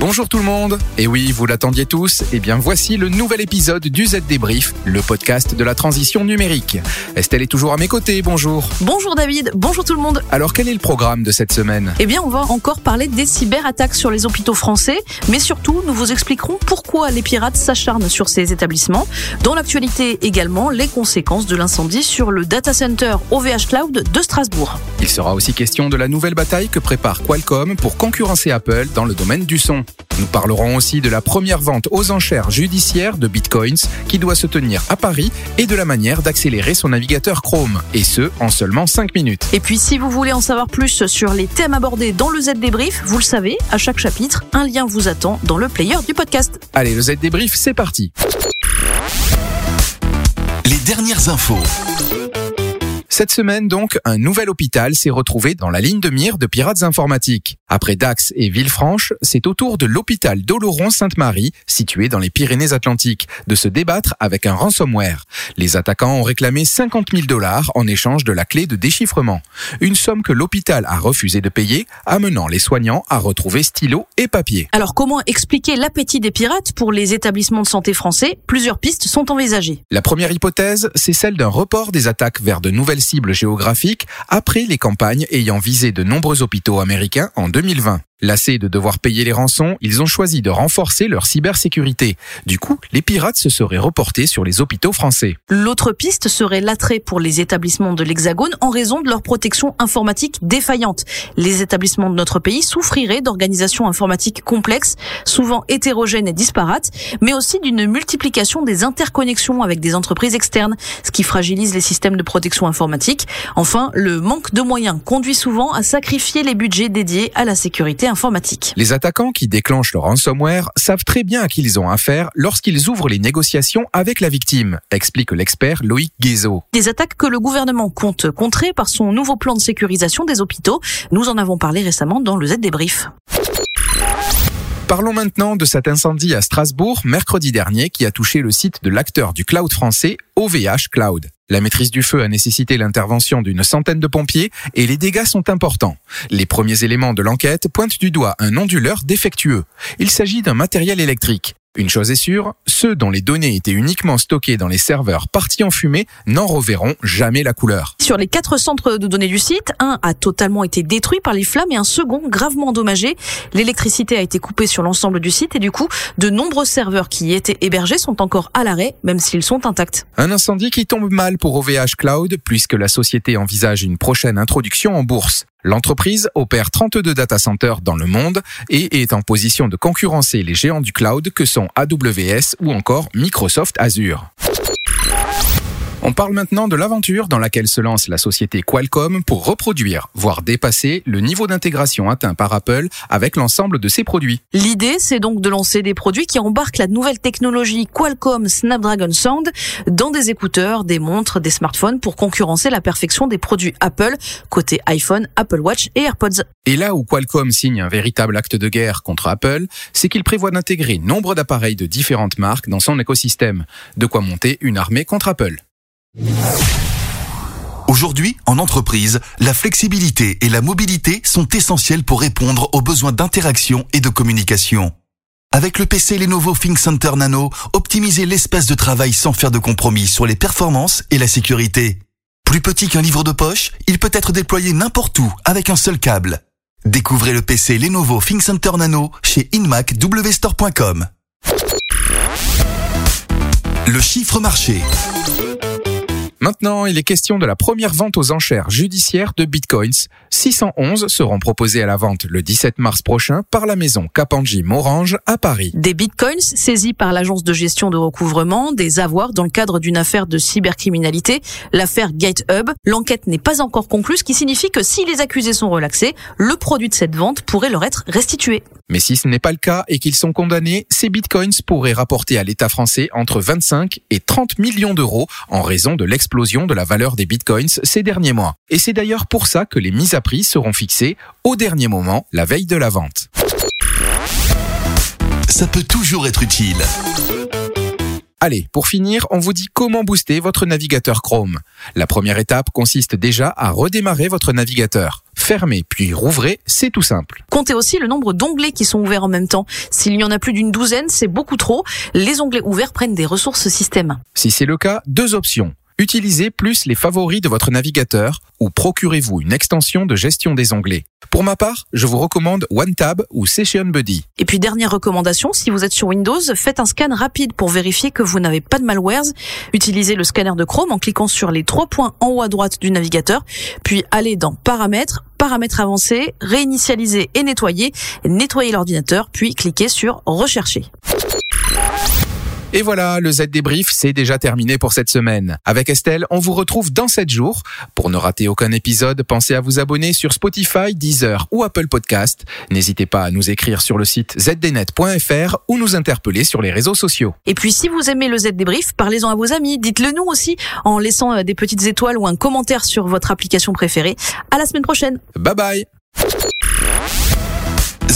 Bonjour tout le monde Et oui, vous l'attendiez tous, et eh bien voici le nouvel épisode du Z Débrief, le podcast de la transition numérique. Estelle est toujours à mes côtés, bonjour. Bonjour David, bonjour tout le monde. Alors quel est le programme de cette semaine? Eh bien on va encore parler des cyberattaques sur les hôpitaux français, mais surtout nous vous expliquerons pourquoi les pirates s'acharnent sur ces établissements. Dans l'actualité également, les conséquences de l'incendie sur le data center OVH Cloud de Strasbourg. Il sera aussi question de la nouvelle bataille que prépare Qualcomm pour concurrencer Apple dans le domaine du son. Nous parlerons aussi de la première vente aux enchères judiciaires de bitcoins qui doit se tenir à Paris et de la manière d'accélérer son navigateur Chrome, et ce en seulement 5 minutes. Et puis si vous voulez en savoir plus sur les thèmes abordés dans le Z débrief, vous le savez, à chaque chapitre, un lien vous attend dans le player du podcast. Allez, le Z débrief, c'est parti. Les dernières infos. Cette semaine donc, un nouvel hôpital s'est retrouvé dans la ligne de mire de pirates informatiques. Après Dax et Villefranche, c'est au tour de l'hôpital d'Oloron-Sainte-Marie, situé dans les Pyrénées-Atlantiques, de se débattre avec un ransomware. Les attaquants ont réclamé 50 000 dollars en échange de la clé de déchiffrement. Une somme que l'hôpital a refusé de payer, amenant les soignants à retrouver stylo et papier. Alors comment expliquer l'appétit des pirates pour les établissements de santé français? Plusieurs pistes sont envisagées. La première hypothèse, c'est celle d'un report des attaques vers de nouvelles cible géographique après les campagnes ayant visé de nombreux hôpitaux américains en 2020. Lassés de devoir payer les rançons, ils ont choisi de renforcer leur cybersécurité. Du coup, les pirates se seraient reportés sur les hôpitaux français. L'autre piste serait l'attrait pour les établissements de l'Hexagone en raison de leur protection informatique défaillante. Les établissements de notre pays souffriraient d'organisations informatiques complexes, souvent hétérogènes et disparates, mais aussi d'une multiplication des interconnexions avec des entreprises externes, ce qui fragilise les systèmes de protection informatique. Enfin, le manque de moyens conduit souvent à sacrifier les budgets dédiés à la sécurité informatique. Les attaquants qui déclenchent le ransomware savent très bien à qui ils ont affaire lorsqu'ils ouvrent les négociations avec la victime, explique l'expert Loïc Guézot. Des attaques que le gouvernement compte contrer par son nouveau plan de sécurisation des hôpitaux. Nous en avons parlé récemment dans le Z débrief. Parlons maintenant de cet incendie à Strasbourg mercredi dernier qui a touché le site de l'acteur du cloud français OVH Cloud. La maîtrise du feu a nécessité l'intervention d'une centaine de pompiers et les dégâts sont importants. Les premiers éléments de l'enquête pointent du doigt un onduleur défectueux. Il s'agit d'un matériel électrique. Une chose est sûre, ceux dont les données étaient uniquement stockées dans les serveurs partis en fumée n'en reverront jamais la couleur. Sur les quatre centres de données du site, un a totalement été détruit par les flammes et un second gravement endommagé. L'électricité a été coupée sur l'ensemble du site et du coup, de nombreux serveurs qui y étaient hébergés sont encore à l'arrêt, même s'ils sont intacts. Un incendie qui tombe mal pour OVH Cloud puisque la société envisage une prochaine introduction en bourse. L'entreprise opère 32 data centers dans le monde et est en position de concurrencer les géants du cloud que sont AWS ou encore Microsoft Azure. On parle maintenant de l'aventure dans laquelle se lance la société Qualcomm pour reproduire, voire dépasser, le niveau d'intégration atteint par Apple avec l'ensemble de ses produits. L'idée, c'est donc de lancer des produits qui embarquent la nouvelle technologie Qualcomm Snapdragon Sound dans des écouteurs, des montres, des smartphones pour concurrencer la perfection des produits Apple côté iPhone, Apple Watch et AirPods. Et là où Qualcomm signe un véritable acte de guerre contre Apple, c'est qu'il prévoit d'intégrer nombre d'appareils de différentes marques dans son écosystème, de quoi monter une armée contre Apple. Aujourd'hui, en entreprise, la flexibilité et la mobilité sont essentielles pour répondre aux besoins d'interaction et de communication. Avec le PC Lenovo ThinkCenter Nano, optimisez l'espace de travail sans faire de compromis sur les performances et la sécurité. Plus petit qu'un livre de poche, il peut être déployé n'importe où avec un seul câble. Découvrez le PC Lenovo ThinkCenter Nano chez inmacwstore.com. Le chiffre marché. Maintenant, il est question de la première vente aux enchères judiciaires de bitcoins. 611 seront proposés à la vente le 17 mars prochain par la maison Kapanji Morange à Paris. Des bitcoins saisis par l'agence de gestion de recouvrement, des avoirs dans le cadre d'une affaire de cybercriminalité, l'affaire GateHub. L'enquête n'est pas encore conclue, ce qui signifie que si les accusés sont relaxés, le produit de cette vente pourrait leur être restitué. Mais si ce n'est pas le cas et qu'ils sont condamnés, ces bitcoins pourraient rapporter à l'État français entre 25 et 30 millions d'euros en raison de l'explosion de la valeur des bitcoins ces derniers mois. Et c'est d'ailleurs pour ça que les mises à prix seront fixées au dernier moment, la veille de la vente. Ça peut toujours être utile. Allez, pour finir, on vous dit comment booster votre navigateur Chrome. La première étape consiste déjà à redémarrer votre navigateur. Fermez puis rouvrez, c'est tout simple. Comptez aussi le nombre d'onglets qui sont ouverts en même temps. S'il y en a plus d'une douzaine, c'est beaucoup trop. Les onglets ouverts prennent des ressources système. Si c'est le cas, deux options. Utilisez plus les favoris de votre navigateur ou procurez-vous une extension de gestion des onglets. Pour ma part, je vous recommande OneTab ou Session Buddy. Et puis dernière recommandation, si vous êtes sur Windows, faites un scan rapide pour vérifier que vous n'avez pas de malwares. Utilisez le scanner de Chrome en cliquant sur les trois points en haut à droite du navigateur, puis allez dans Paramètres, Paramètres avancés, réinitialiser et nettoyer, nettoyez l'ordinateur, puis cliquez sur Rechercher. Et voilà, le Z débrief, c'est déjà terminé pour cette semaine. Avec Estelle, on vous retrouve dans 7 jours. Pour ne rater aucun épisode, pensez à vous abonner sur Spotify, Deezer ou Apple Podcast. N'hésitez pas à nous écrire sur le site zdnet.fr ou nous interpeller sur les réseaux sociaux. Et puis si vous aimez le Z débrief, parlez-en à vos amis, dites-le nous aussi en laissant euh, des petites étoiles ou un commentaire sur votre application préférée. À la semaine prochaine. Bye bye